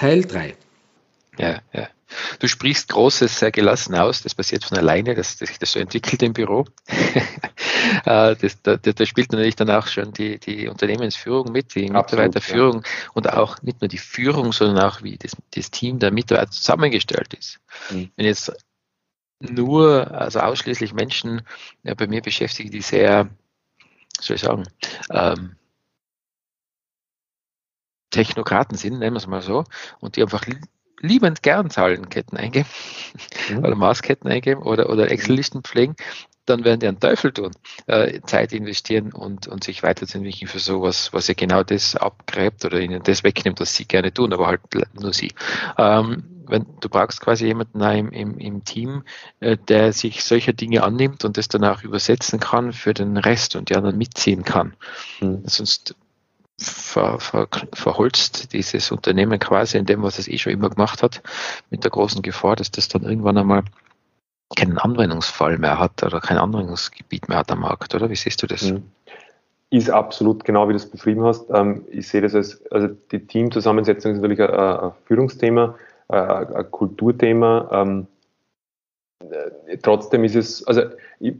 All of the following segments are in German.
Teil 3. Ja, ja. Du sprichst Großes sehr gelassen aus, das passiert von alleine, dass, dass sich das so entwickelt im Büro. Äh, das, da, da, spielt natürlich dann auch schon die, die Unternehmensführung mit, die Mitarbeiterführung ja. und auch nicht nur die Führung, sondern auch wie das, das Team der Mitarbeiter zusammengestellt ist. Mhm. Wenn jetzt nur, also ausschließlich Menschen ja, bei mir beschäftige, die sehr, soll ich sagen, ähm, Technokraten sind, nennen wir es mal so, und die einfach liebend gern Zahlenketten eingeben mhm. oder Maßketten eingeben oder, oder Excel-Listen pflegen, dann werden die einen Teufel tun, äh, Zeit investieren und, und sich weiterzuentwickeln für sowas, was ja genau das abgräbt oder ihnen das wegnimmt, was sie gerne tun, aber halt nur sie. Ähm, wenn, du brauchst quasi jemanden im, im, im Team, äh, der sich solcher Dinge annimmt und das dann auch übersetzen kann für den Rest und die anderen mitziehen kann. Mhm. Sonst ver, ver, verholzt dieses Unternehmen quasi in dem, was es eh schon immer gemacht hat, mit der großen Gefahr, dass das dann irgendwann einmal keinen Anwendungsfall mehr hat oder kein Anwendungsgebiet mehr hat am Markt, oder? Wie siehst du das? Mhm. Ist absolut genau, wie du es beschrieben hast. Ähm, ich sehe das als, also die Teamzusammensetzung ist natürlich ein, Führungsthema, ein Kulturthema. Ähm, äh, trotzdem ist es, also ich,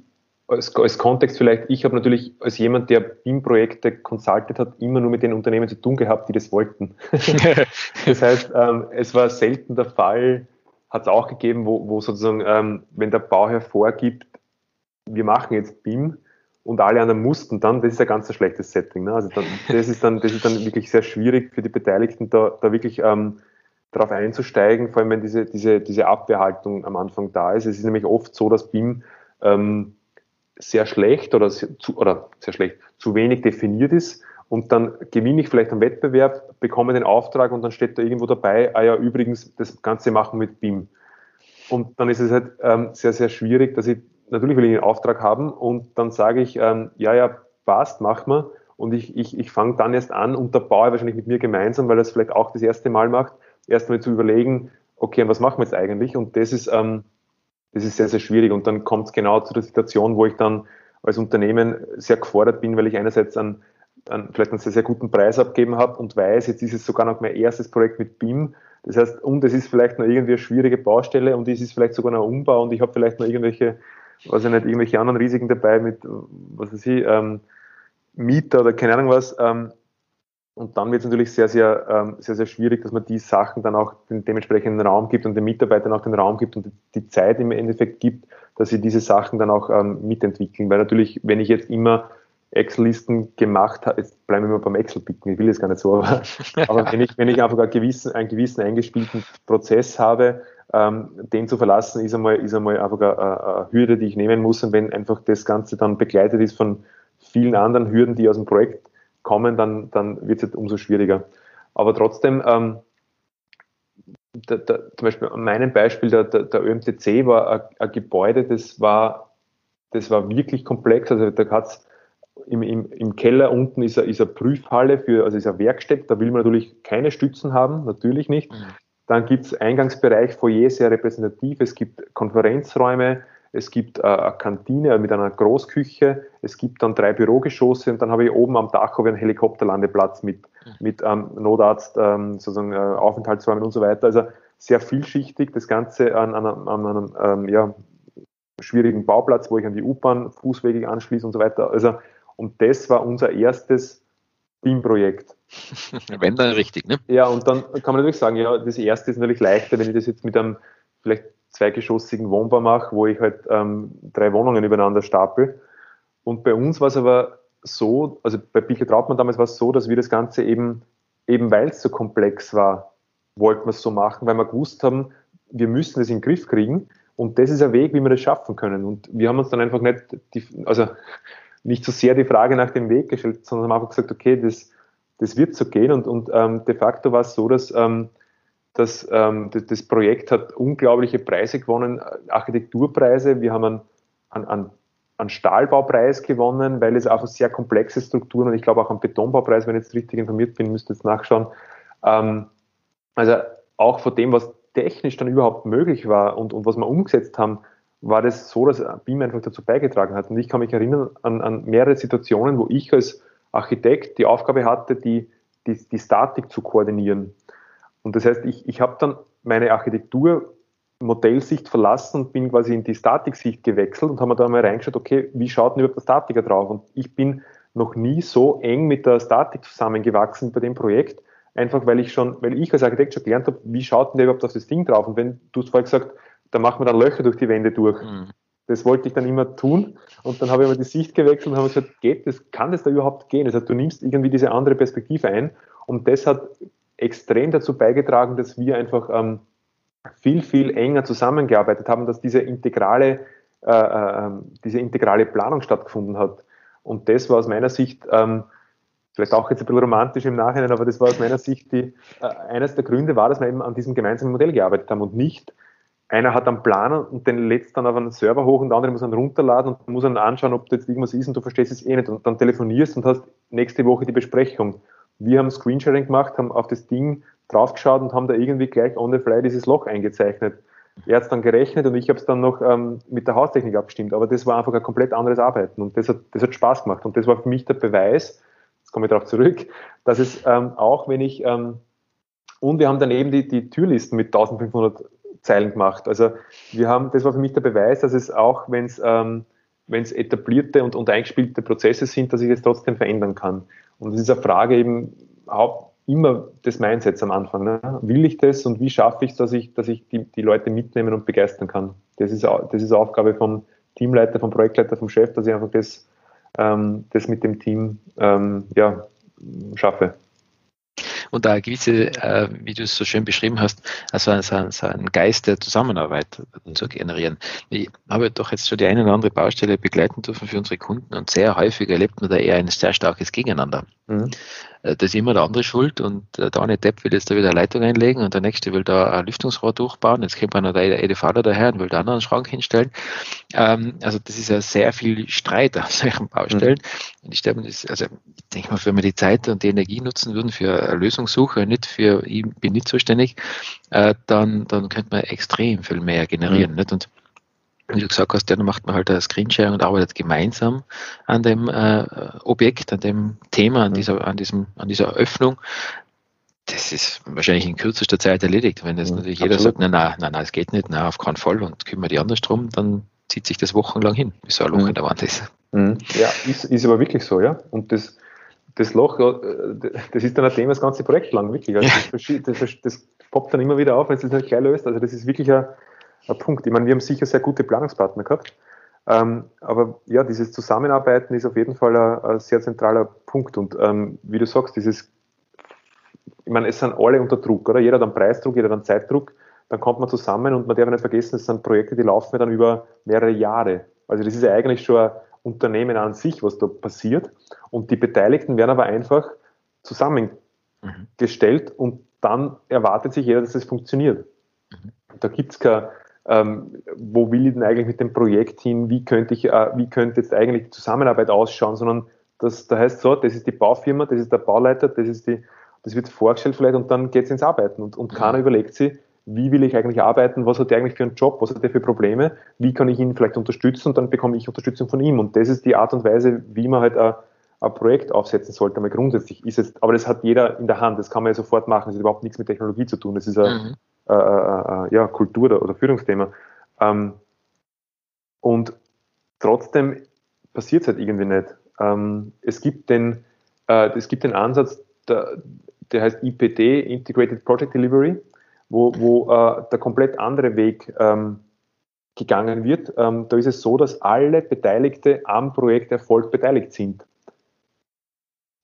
als, als Kontext vielleicht, ich habe natürlich als jemand, der BIM-Projekte consultet hat, immer nur mit den Unternehmen zu tun gehabt, die das wollten. das heißt, ähm, es war selten der Fall, hat es auch gegeben, wo, wo sozusagen, ähm, wenn der Bauherr vorgibt, wir machen jetzt BIM und alle anderen mussten dann, das ist ein ganz schlechtes Setting. Ne? Also dann, das, ist dann, das ist dann wirklich sehr schwierig für die Beteiligten, da, da wirklich ähm, darauf einzusteigen, vor allem wenn diese, diese, diese Abwehrhaltung am Anfang da ist. Es ist nämlich oft so, dass BIM ähm, sehr schlecht oder, sehr, zu, oder sehr schlecht, zu wenig definiert ist und dann gewinne ich vielleicht einen Wettbewerb, bekomme den Auftrag und dann steht da irgendwo dabei, ah ja, übrigens, das Ganze machen mit BIM. Und dann ist es halt ähm, sehr, sehr schwierig, dass ich, natürlich will ich einen Auftrag haben und dann sage ich, ähm, ja, ja, passt, mach mal. Und ich, ich, ich fange dann erst an und der Bauer wahrscheinlich mit mir gemeinsam, weil er es vielleicht auch das erste Mal macht, erstmal zu überlegen, okay, was machen wir jetzt eigentlich? Und das ist, ähm, das ist sehr, sehr schwierig. Und dann kommt es genau zu der Situation, wo ich dann als Unternehmen sehr gefordert bin, weil ich einerseits einen, einen, vielleicht einen sehr, sehr guten Preis abgeben habe und weiß, jetzt ist es sogar noch mein erstes Projekt mit BIM. Das heißt, und es ist vielleicht noch irgendwie eine schwierige Baustelle und es ist vielleicht sogar noch ein Umbau und ich habe vielleicht noch irgendwelche, weiß ich nicht, irgendwelche anderen Risiken dabei mit, was weiß ich, ähm, Mieter oder keine Ahnung was. Ähm, und dann wird es natürlich sehr, sehr, ähm, sehr, sehr schwierig, dass man die Sachen dann auch den dementsprechenden Raum gibt und den Mitarbeitern auch den Raum gibt und die Zeit im Endeffekt gibt, dass sie diese Sachen dann auch ähm, mitentwickeln. Weil natürlich, wenn ich jetzt immer Excel-Listen gemacht habe, jetzt bleiben wir mal beim Excel-Picken, ich will es gar nicht so, aber, aber wenn, ich, wenn ich einfach einen gewissen, einen gewissen eingespielten Prozess habe, ähm, den zu verlassen, ist einmal, ist einmal einfach eine, eine Hürde, die ich nehmen muss. Und wenn einfach das Ganze dann begleitet ist von vielen anderen Hürden, die aus dem Projekt kommen, dann, dann wird es umso schwieriger. Aber trotzdem, ähm, da, da, zum Beispiel an meinem Beispiel, der, der, der ÖMTC war ein, ein, Gebäude, das war, das war wirklich komplex. Also da hat's im, im, im Keller unten ist eine, ist eine Prüfhalle für, also ist eine Werkstätte, da will man natürlich keine Stützen haben, natürlich nicht. Mhm. Dann gibt es Eingangsbereich, Foyer, sehr repräsentativ, es gibt Konferenzräume, es gibt äh, eine Kantine mit einer Großküche, es gibt dann drei Bürogeschosse und dann habe ich oben am Dach habe ich einen Helikopterlandeplatz mit, mhm. mit ähm, Notarzt, ähm, sozusagen äh, Aufenthaltsräumen und so weiter. Also sehr vielschichtig, das Ganze an, an, an einem ähm, ja, schwierigen Bauplatz, wo ich an die U-Bahn fußwegig anschließe und so weiter. Also, und das war unser erstes BIM-Projekt. Wenn dann richtig, ne? Ja, und dann kann man natürlich sagen, ja, das erste ist natürlich leichter, wenn ich das jetzt mit einem vielleicht zweigeschossigen Wohnbau mache, wo ich halt ähm, drei Wohnungen übereinander stapel. Und bei uns war es aber so, also bei Bichel Trautmann damals war es so, dass wir das Ganze eben, eben weil es so komplex war, wollten wir es so machen, weil wir gewusst haben, wir müssen das in den Griff kriegen. Und das ist ein Weg, wie wir das schaffen können. Und wir haben uns dann einfach nicht, die, also nicht so sehr die Frage nach dem Weg gestellt, sondern haben einfach gesagt, okay, das, das wird so gehen. Und, und ähm, de facto war es so, dass ähm, das, ähm, das, Projekt hat unglaubliche Preise gewonnen, Architekturpreise. Wir haben einen, einen, einen Stahlbaupreis gewonnen, weil es einfach sehr komplexe Strukturen und ich glaube auch einen Betonbaupreis, wenn ich jetzt richtig informiert bin, müsst ihr jetzt nachschauen. Ähm, also auch von dem, was technisch dann überhaupt möglich war und, und was wir umgesetzt haben, war das so, dass BIM einfach dazu beigetragen hat. Und ich kann mich erinnern an, an mehrere Situationen, wo ich als Architekt die Aufgabe hatte, die, die, die Statik zu koordinieren. Und das heißt, ich, ich habe dann meine Architektur-Modellsicht verlassen und bin quasi in die Statiksicht gewechselt und habe mir da mal reingeschaut, okay, wie schaut denn überhaupt der Statiker drauf? Und ich bin noch nie so eng mit der Statik zusammengewachsen bei dem Projekt, einfach weil ich schon, weil ich als Architekt schon gelernt habe, wie schaut denn der überhaupt auf das Ding drauf? Und wenn du es vorher gesagt, da machen wir dann Löcher durch die Wände durch. Mhm. Das wollte ich dann immer tun. Und dann habe ich immer die Sicht gewechselt und habe gesagt, geht das, kann das da überhaupt gehen? Das heißt, du nimmst irgendwie diese andere Perspektive ein. Und das hat extrem dazu beigetragen, dass wir einfach ähm, viel, viel enger zusammengearbeitet haben, dass diese integrale, äh, äh, ähm, diese integrale Planung stattgefunden hat. Und das war aus meiner Sicht, ähm, vielleicht auch jetzt ein bisschen romantisch im Nachhinein, aber das war aus meiner Sicht die, äh, eines der Gründe war, dass wir eben an diesem gemeinsamen Modell gearbeitet haben und nicht einer hat einen Plan und den lädt dann auf einen Server hoch und der andere muss ihn runterladen und muss dann anschauen, ob da jetzt irgendwas ist und du verstehst es eh nicht und dann telefonierst und hast nächste Woche die Besprechung. Wir haben Screensharing gemacht, haben auf das Ding draufgeschaut und haben da irgendwie gleich on the fly dieses Loch eingezeichnet. Er hat es dann gerechnet und ich habe es dann noch ähm, mit der Haustechnik abgestimmt, aber das war einfach ein komplett anderes Arbeiten und das hat, das hat Spaß gemacht und das war für mich der Beweis, jetzt komme ich darauf zurück, dass es ähm, auch wenn ich ähm, und wir haben dann eben die, die Türlisten mit 1500 Zeilen gemacht. Also wir haben, das war für mich der Beweis, dass es auch, wenn es ähm, wenn es etablierte und, und eingespielte Prozesse sind, dass ich es trotzdem verändern kann. Und das ist eine Frage eben immer des Mindsets am Anfang. Ne? Will ich das und wie schaffe ich es, dass ich, dass ich die, die Leute mitnehmen und begeistern kann? Das ist, das ist Aufgabe vom Teamleiter, vom Projektleiter, vom Chef, dass ich einfach das, ähm, das mit dem Team ähm, ja, schaffe und da eine gewisse, äh, wie du es so schön beschrieben hast, also so, ein, so ein Geist der Zusammenarbeit zu generieren. Ich habe doch jetzt schon die eine oder andere Baustelle begleiten dürfen für unsere Kunden und sehr häufig erlebt man da eher ein sehr starkes Gegeneinander. Mhm. Äh, da ist immer der andere schuld und der eine Depp will jetzt da wieder eine Leitung einlegen und der nächste will da ein Lüftungsrohr durchbauen. Jetzt kommt noch der EDV daher und will da einen Schrank hinstellen. Ähm, also das ist ja sehr viel Streit auf solchen Baustellen. Mhm. Und ich das, also ich denke mal, wenn wir die Zeit und die Energie nutzen würden für eine Lösungssuche, nicht für ich bin nicht zuständig, äh, dann, dann könnte man extrem viel mehr generieren. Mhm. Nicht? Und wie du gesagt hast, dann macht man halt ein Screensharing und arbeitet gemeinsam an dem äh, Objekt, an dem Thema, an dieser, an diesem, an dieser Öffnung. Das ist wahrscheinlich in kürzester Zeit erledigt. Wenn jetzt natürlich jeder sagt, nein, nein, nein, es geht nicht, nein, auf keinen Fall und kümmere die anders drum, dann zieht sich das wochenlang hin, bis so ein Loch mhm. in der Wand ist. Mhm. Ja, ist, ist aber wirklich so, ja. Und das, das Loch, äh, das ist dann ein Thema das ganze Projekt lang, wirklich. Also das, das, das, poppt dann immer wieder auf, wenn es das nicht gleich löst. Also das ist wirklich ein Punkt. Ich meine, wir haben sicher sehr gute Planungspartner gehabt, ähm, aber ja, dieses Zusammenarbeiten ist auf jeden Fall ein, ein sehr zentraler Punkt. Und ähm, wie du sagst, dieses, ich meine, es sind alle unter Druck, oder? Jeder hat einen Preisdruck, jeder hat einen Zeitdruck. Dann kommt man zusammen und man darf nicht vergessen, es sind Projekte, die laufen dann über mehrere Jahre. Also das ist ja eigentlich schon ein Unternehmen an sich, was da passiert. Und die Beteiligten werden aber einfach zusammengestellt mhm. und dann erwartet sich jeder, dass es funktioniert. Mhm. Da gibt es kein, ähm, wo will ich denn eigentlich mit dem Projekt hin, wie könnte ich, äh, wie könnte jetzt eigentlich die Zusammenarbeit ausschauen, sondern das, da heißt so, das ist die Baufirma, das ist der Bauleiter, das ist die, das wird vorgestellt vielleicht und dann geht es ins Arbeiten. Und, und keiner mhm. überlegt sich, wie will ich eigentlich arbeiten, was hat der eigentlich für einen Job, was hat der für Probleme, wie kann ich ihn vielleicht unterstützen? Und dann bekomme ich Unterstützung von ihm. Und das ist die Art und Weise, wie man halt ein, ein Projekt aufsetzen sollte, mal grundsätzlich. Ist es, aber das hat jeder in der Hand, das kann man ja sofort machen, das hat überhaupt nichts mit Technologie zu tun, das ist ein, mhm. Äh, äh, äh, ja, Kultur- oder, oder Führungsthema. Ähm, und trotzdem passiert es halt irgendwie nicht. Ähm, es, gibt den, äh, es gibt den Ansatz, der, der heißt IPD, Integrated Project Delivery, wo, wo äh, der komplett andere Weg ähm, gegangen wird. Ähm, da ist es so, dass alle Beteiligte am Projekterfolg beteiligt sind.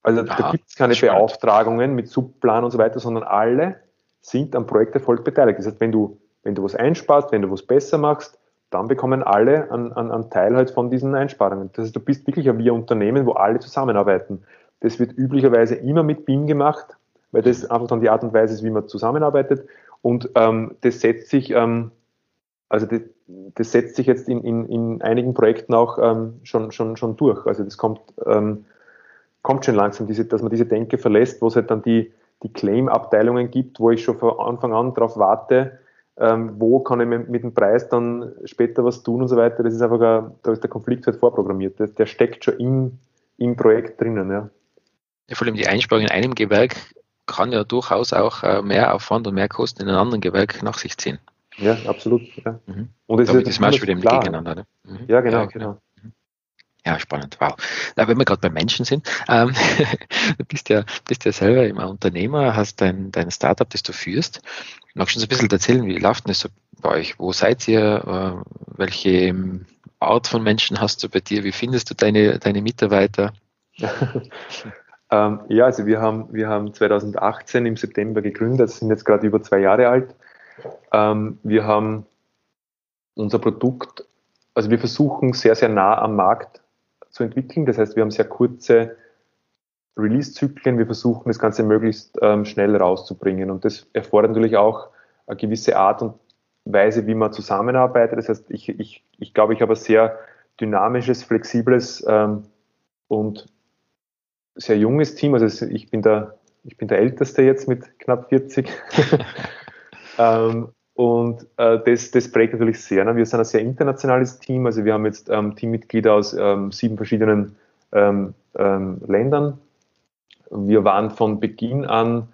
Also Aha, da gibt es keine Beauftragungen mit Subplan und so weiter, sondern alle sind am Projekterfolg beteiligt. Das heißt, wenn du, wenn du was einsparst, wenn du was besser machst, dann bekommen alle einen, einen, Teil halt von diesen Einsparungen. Das heißt, du bist wirklich ein Wir-Unternehmen, wo alle zusammenarbeiten. Das wird üblicherweise immer mit BIM gemacht, weil das einfach dann die Art und Weise ist, wie man zusammenarbeitet. Und ähm, das setzt sich, ähm, also das, das, setzt sich jetzt in, in, in einigen Projekten auch ähm, schon, schon, schon durch. Also das kommt, ähm, kommt schon langsam, diese, dass man diese Denke verlässt, wo es halt dann die, die Claim-Abteilungen gibt, wo ich schon von Anfang an darauf warte, ähm, wo kann ich mit, mit, dem Preis dann später was tun und so weiter. Das ist einfach, ein, da ist der Konflikt halt vorprogrammiert. Der, der steckt schon im, im Projekt drinnen. Ja. ja. vor allem die Einsparung in einem Gewerk kann ja durchaus auch äh, mehr Aufwand und mehr Kosten in einem anderen Gewerk nach sich ziehen. Ja, absolut. Ja. Mhm. Und es ist, ist man wieder gegeneinander. Ne? Mhm. Ja, genau, ja, genau. genau. Ja, spannend, wow. Na, wenn wir gerade bei Menschen sind, ähm, du bist ja, bist ja selber immer Unternehmer, hast dein, dein Startup, das du führst. Magst du uns ein bisschen erzählen, wie läuft denn das so bei euch? Wo seid ihr? Äh, welche Art von Menschen hast du bei dir? Wie findest du deine, deine Mitarbeiter? ähm, ja, also wir haben, wir haben 2018 im September gegründet, sind jetzt gerade über zwei Jahre alt. Ähm, wir haben unser Produkt, also wir versuchen sehr, sehr nah am Markt zu entwickeln. Das heißt, wir haben sehr kurze Release-Zyklen. Wir versuchen das Ganze möglichst ähm, schnell rauszubringen. Und das erfordert natürlich auch eine gewisse Art und Weise, wie man zusammenarbeitet. Das heißt, ich, ich, ich glaube, ich habe ein sehr dynamisches, flexibles ähm, und sehr junges Team. Also ich bin der, ich bin der Älteste jetzt mit knapp 40. ähm, und äh, das, das prägt natürlich sehr. Ne? Wir sind ein sehr internationales Team. Also wir haben jetzt ähm, Teammitglieder aus ähm, sieben verschiedenen ähm, ähm, Ländern. Wir waren von Beginn an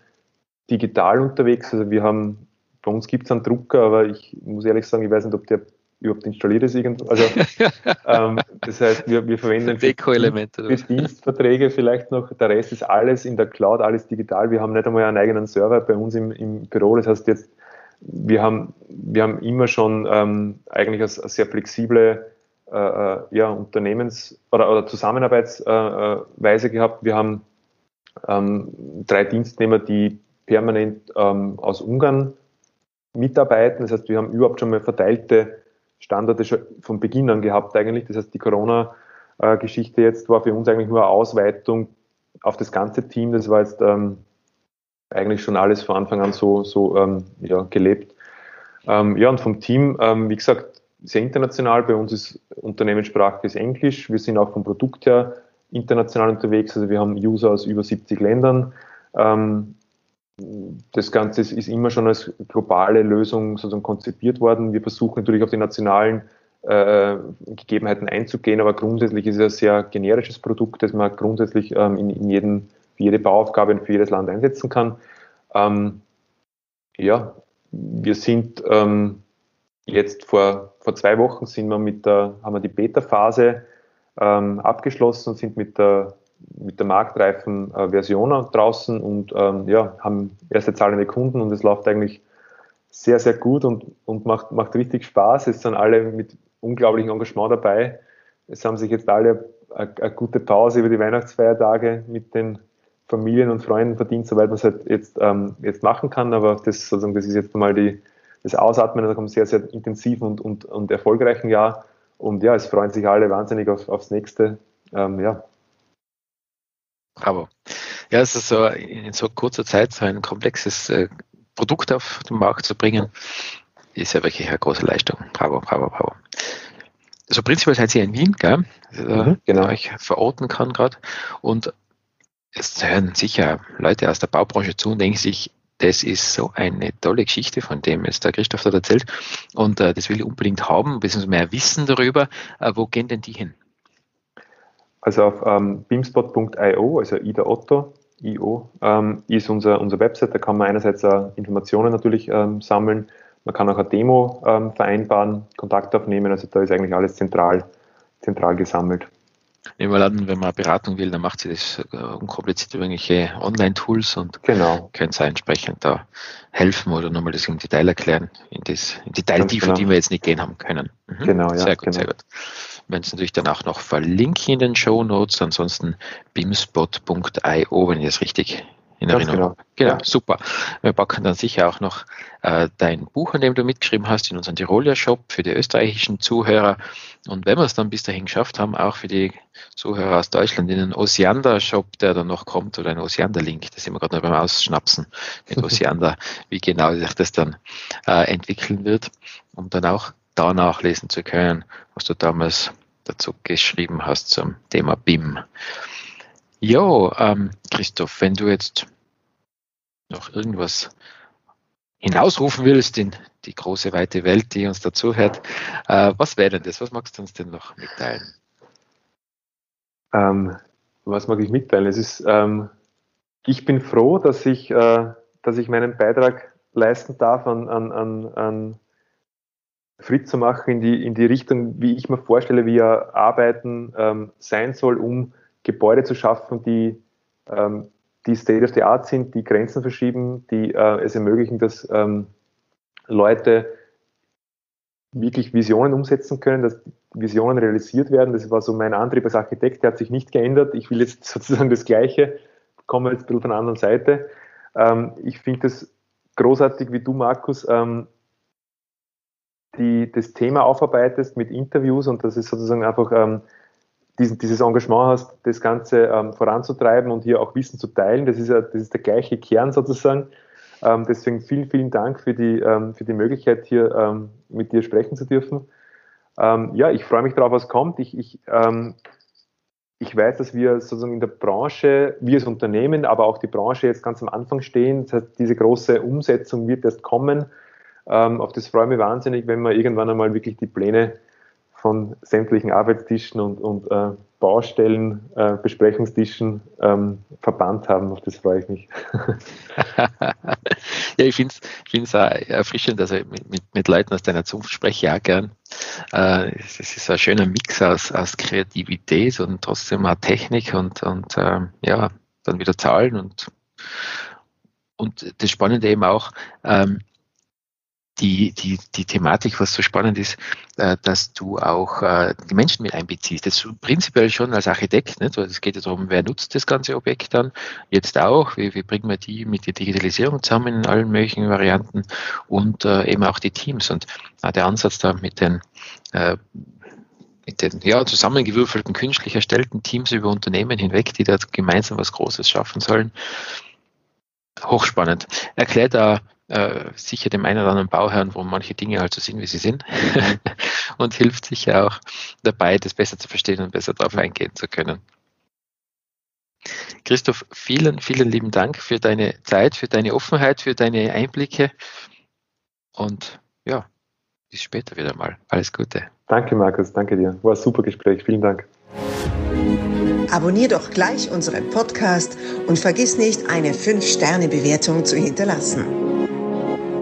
digital unterwegs. Also wir haben, bei uns gibt es einen Drucker, aber ich muss ehrlich sagen, ich weiß nicht, ob der überhaupt installiert ist irgendwo. Also, ähm, das heißt, wir, wir verwenden für, für Dienstverträge vielleicht noch. Der Rest ist alles in der Cloud, alles digital. Wir haben nicht einmal einen eigenen Server bei uns im, im Büro. Das heißt, jetzt wir haben, wir haben immer schon ähm, eigentlich eine, sehr flexible äh, äh, ja, Unternehmens- oder, oder Zusammenarbeitsweise äh, gehabt. Wir haben ähm, drei Dienstnehmer, die permanent ähm, aus Ungarn mitarbeiten. Das heißt, wir haben überhaupt schon mal verteilte Standorte schon von Beginn an gehabt eigentlich. Das heißt, die Corona-Geschichte jetzt war für uns eigentlich nur eine Ausweitung auf das ganze Team. Das war jetzt ähm, eigentlich schon alles von Anfang an so, so ähm, ja, gelebt. Ähm, ja, und vom Team, ähm, wie gesagt, sehr international. Bei uns ist Unternehmenssprache ist Englisch. Wir sind auch vom Produkt her international unterwegs. Also wir haben User aus über 70 Ländern. Ähm, das Ganze ist, immer schon als globale Lösung sozusagen konzipiert worden. Wir versuchen natürlich auf die nationalen äh, Gegebenheiten einzugehen, aber grundsätzlich ist es ein sehr generisches Produkt, das man grundsätzlich ähm, in, in jedem für jede Bauaufgabe und für jedes Land einsetzen kann. Ähm, ja, wir sind ähm, jetzt vor, vor zwei Wochen sind wir mit der, haben wir die Beta-Phase ähm, abgeschlossen und sind mit der, mit der marktreifen äh, Version draußen und ähm, ja, haben erste zahlende Kunden und es läuft eigentlich sehr, sehr gut und, und macht, macht richtig Spaß. Es sind alle mit unglaublichem Engagement dabei. Es haben sich jetzt alle eine, eine gute Pause über die Weihnachtsfeiertage mit den Familien und Freunden verdient, soweit man es halt jetzt, ähm, jetzt machen kann. Aber das, sozusagen, das ist jetzt mal die, das Ausatmen nach einem sehr, sehr intensiven und, und, und erfolgreichen Jahr. Und ja, es freuen sich alle wahnsinnig auf, aufs nächste. Ähm, ja. Bravo. Ja, es ist so in so kurzer Zeit so ein komplexes äh, Produkt auf den Markt zu bringen, ist ja wirklich eine große Leistung. Bravo, bravo, bravo. Also prinzipiell seid ihr in Wien, gell? Also, mhm, genau. ich verorten kann gerade. Und es hören sicher Leute aus der Baubranche zu und denken sich, das ist so eine tolle Geschichte, von dem jetzt der Christoph dort erzählt. Und äh, das will ich unbedingt haben, beziehungsweise mehr wissen darüber. Äh, wo gehen denn die hin? Also auf ähm, beamspot.io, also Ida Otto, IO, ähm, ist unser, unser Website. Da kann man einerseits äh, Informationen natürlich ähm, sammeln. Man kann auch eine Demo ähm, vereinbaren, Kontakt aufnehmen. Also da ist eigentlich alles zentral, zentral gesammelt. Nehmen wir an, wenn man Beratung will, dann macht sie das äh, unkompliziert über irgendwelche Online-Tools und genau. können sie entsprechend da helfen oder nochmal das im Detail erklären, in das in Detailtiefe, genau. die wir jetzt nicht gehen haben können. Mhm. Genau, ja. Sehr gut, genau. sehr gut. Wenn es natürlich danach noch verlinken in den Show Notes, ansonsten bimspot.io, wenn ich das richtig in Erinnerung. Genau, genau ja. super. Wir packen dann sicher auch noch äh, dein Buch, an dem du mitgeschrieben hast, in unseren Tiroler Shop für die österreichischen Zuhörer. Und wenn wir es dann bis dahin geschafft haben, auch für die Zuhörer aus Deutschland in den Osiander Shop, der dann noch kommt, oder ein Osiander Link, da sind wir gerade noch beim Ausschnapsen mit Osiander, wie genau sich das dann äh, entwickeln wird, um dann auch da nachlesen zu können, was du damals dazu geschrieben hast zum Thema BIM. Jo, ähm, Christoph, wenn du jetzt noch irgendwas hinausrufen willst in die große weite Welt, die uns dazuhört, äh, was wäre denn das? Was magst du uns denn noch mitteilen? Ähm, was mag ich mitteilen? Es ist, ähm, ich bin froh, dass ich, äh, dass ich meinen Beitrag leisten darf, an, an, an, an Fritz zu machen in die, in die Richtung, wie ich mir vorstelle, wie er arbeiten ähm, sein soll, um Gebäude zu schaffen, die, ähm, die State of the Art sind, die Grenzen verschieben, die äh, es ermöglichen, dass ähm, Leute wirklich Visionen umsetzen können, dass Visionen realisiert werden. Das war so mein Antrieb als Architekt, der hat sich nicht geändert. Ich will jetzt sozusagen das Gleiche, komme jetzt ein bisschen von der anderen Seite. Ähm, ich finde es großartig, wie du, Markus, ähm, die das Thema aufarbeitest mit Interviews und das ist sozusagen einfach ähm, diesen, dieses Engagement hast, das Ganze ähm, voranzutreiben und hier auch Wissen zu teilen. Das ist, ja, das ist der gleiche Kern sozusagen. Ähm, deswegen vielen, vielen Dank für die, ähm, für die Möglichkeit, hier ähm, mit dir sprechen zu dürfen. Ähm, ja, ich freue mich darauf, was kommt. Ich, ich, ähm, ich weiß, dass wir sozusagen in der Branche, wir als Unternehmen, aber auch die Branche jetzt ganz am Anfang stehen. Das heißt, diese große Umsetzung wird erst kommen. auf das freue ich mich wahnsinnig, wenn wir irgendwann einmal wirklich die Pläne von sämtlichen Arbeitstischen und, und äh, Baustellen, äh, Besprechungstischen ähm, verbannt haben. Auf das freue ich mich. ja, ich finde es erfrischend. Also mit, mit, mit, Leuten aus deiner Zunft spreche ich auch gern. Äh, es ist ein schöner Mix aus, aus Kreativität und trotzdem auch Technik und, und äh, ja, dann wieder Zahlen und und das Spannende eben auch, ähm, die, die, die Thematik, was so spannend ist, äh, dass du auch äh, die Menschen mit einbeziehst. Das ist prinzipiell schon als Architekt, nicht? es geht ja darum, wer nutzt das ganze Objekt dann, jetzt auch, wie, wie bringen wir die mit der Digitalisierung zusammen in allen möglichen Varianten und äh, eben auch die Teams. Und der Ansatz da mit den mit den ja, zusammengewürfelten, künstlich erstellten Teams über Unternehmen hinweg, die da gemeinsam was Großes schaffen sollen. Hochspannend. Erklärt da äh, sicher dem einen oder anderen Bauherrn, wo manche Dinge halt so sind, wie sie sind und hilft sicher auch dabei, das besser zu verstehen und besser darauf eingehen zu können. Christoph, vielen, vielen lieben Dank für deine Zeit, für deine Offenheit, für deine Einblicke und ja, bis später wieder mal. Alles Gute. Danke, Markus, danke dir. War ein super Gespräch. Vielen Dank. Abonnier doch gleich unseren Podcast und vergiss nicht, eine 5-Sterne-Bewertung zu hinterlassen.